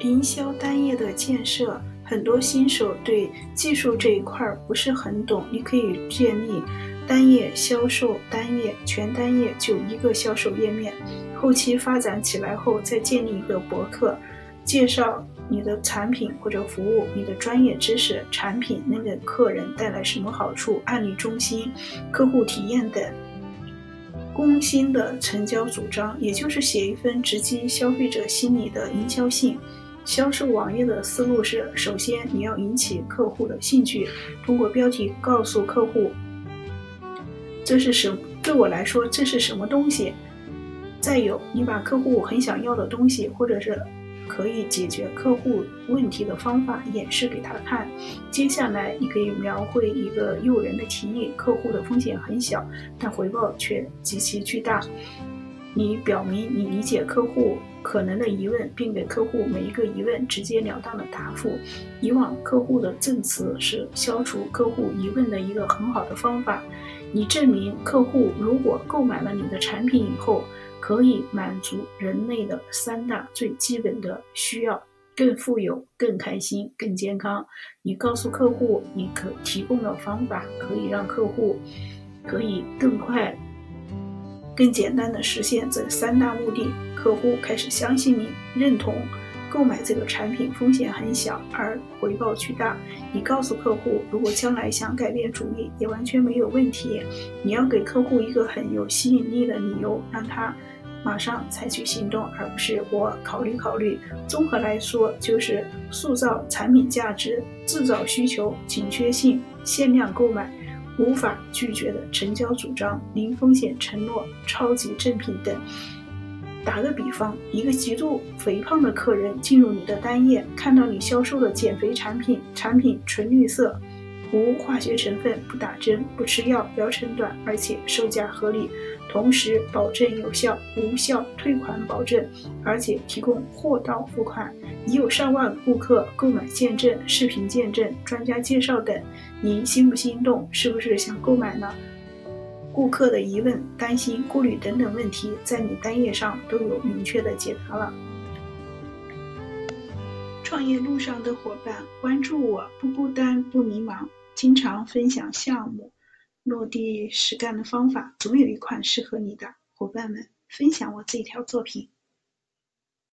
营销单页的建设，很多新手对技术这一块不是很懂。你可以建立单页销售单页，全单页就一个销售页面。后期发展起来后，再建立一个博客，介绍你的产品或者服务，你的专业知识、产品能给客人带来什么好处、案例中心、客户体验等。攻心的成交主张，也就是写一份直击消费者心理的营销信。销售网页的思路是：首先你要引起客户的兴趣，通过标题告诉客户这是什，对我来说这是什么东西。再有，你把客户很想要的东西，或者是可以解决客户问题的方法演示给他看。接下来，你可以描绘一个诱人的提议，客户的风险很小，但回报却极其巨大。你表明你理解客户可能的疑问，并给客户每一个疑问直截了当的答复。以往客户的证词是消除客户疑问的一个很好的方法。你证明客户如果购买了你的产品以后，可以满足人类的三大最基本的需要：更富有、更开心、更健康。你告诉客户，你可提供的方法可以让客户可以更快。更简单的实现这三大目的，客户开始相信你，认同购买这个产品风险很小，而回报巨大。你告诉客户，如果将来想改变主意，也完全没有问题。你要给客户一个很有吸引力的理由，让他马上采取行动，而不是我考虑考虑。综合来说，就是塑造产品价值，制造需求、紧缺性、限量购买。无法拒绝的成交主张、零风险承诺、超级正品等。打个比方，一个极度肥胖的客人进入你的单页，看到你销售的减肥产品，产品纯绿色，无化学成分，不打针，不吃药，疗程短，而且售价合理。同时保证有效、无效退款保证，而且提供货到付款，已有上万顾客购买见证、视频见证、专家介绍等，您心不心动？是不是想购买呢？顾客的疑问、担心、顾虑等等问题，在你单页上都有明确的解答了。创业路上的伙伴，关注我，不孤单，不迷茫，经常分享项目。落地实干的方法，总有一款适合你的。伙伴们，分享我这条作品。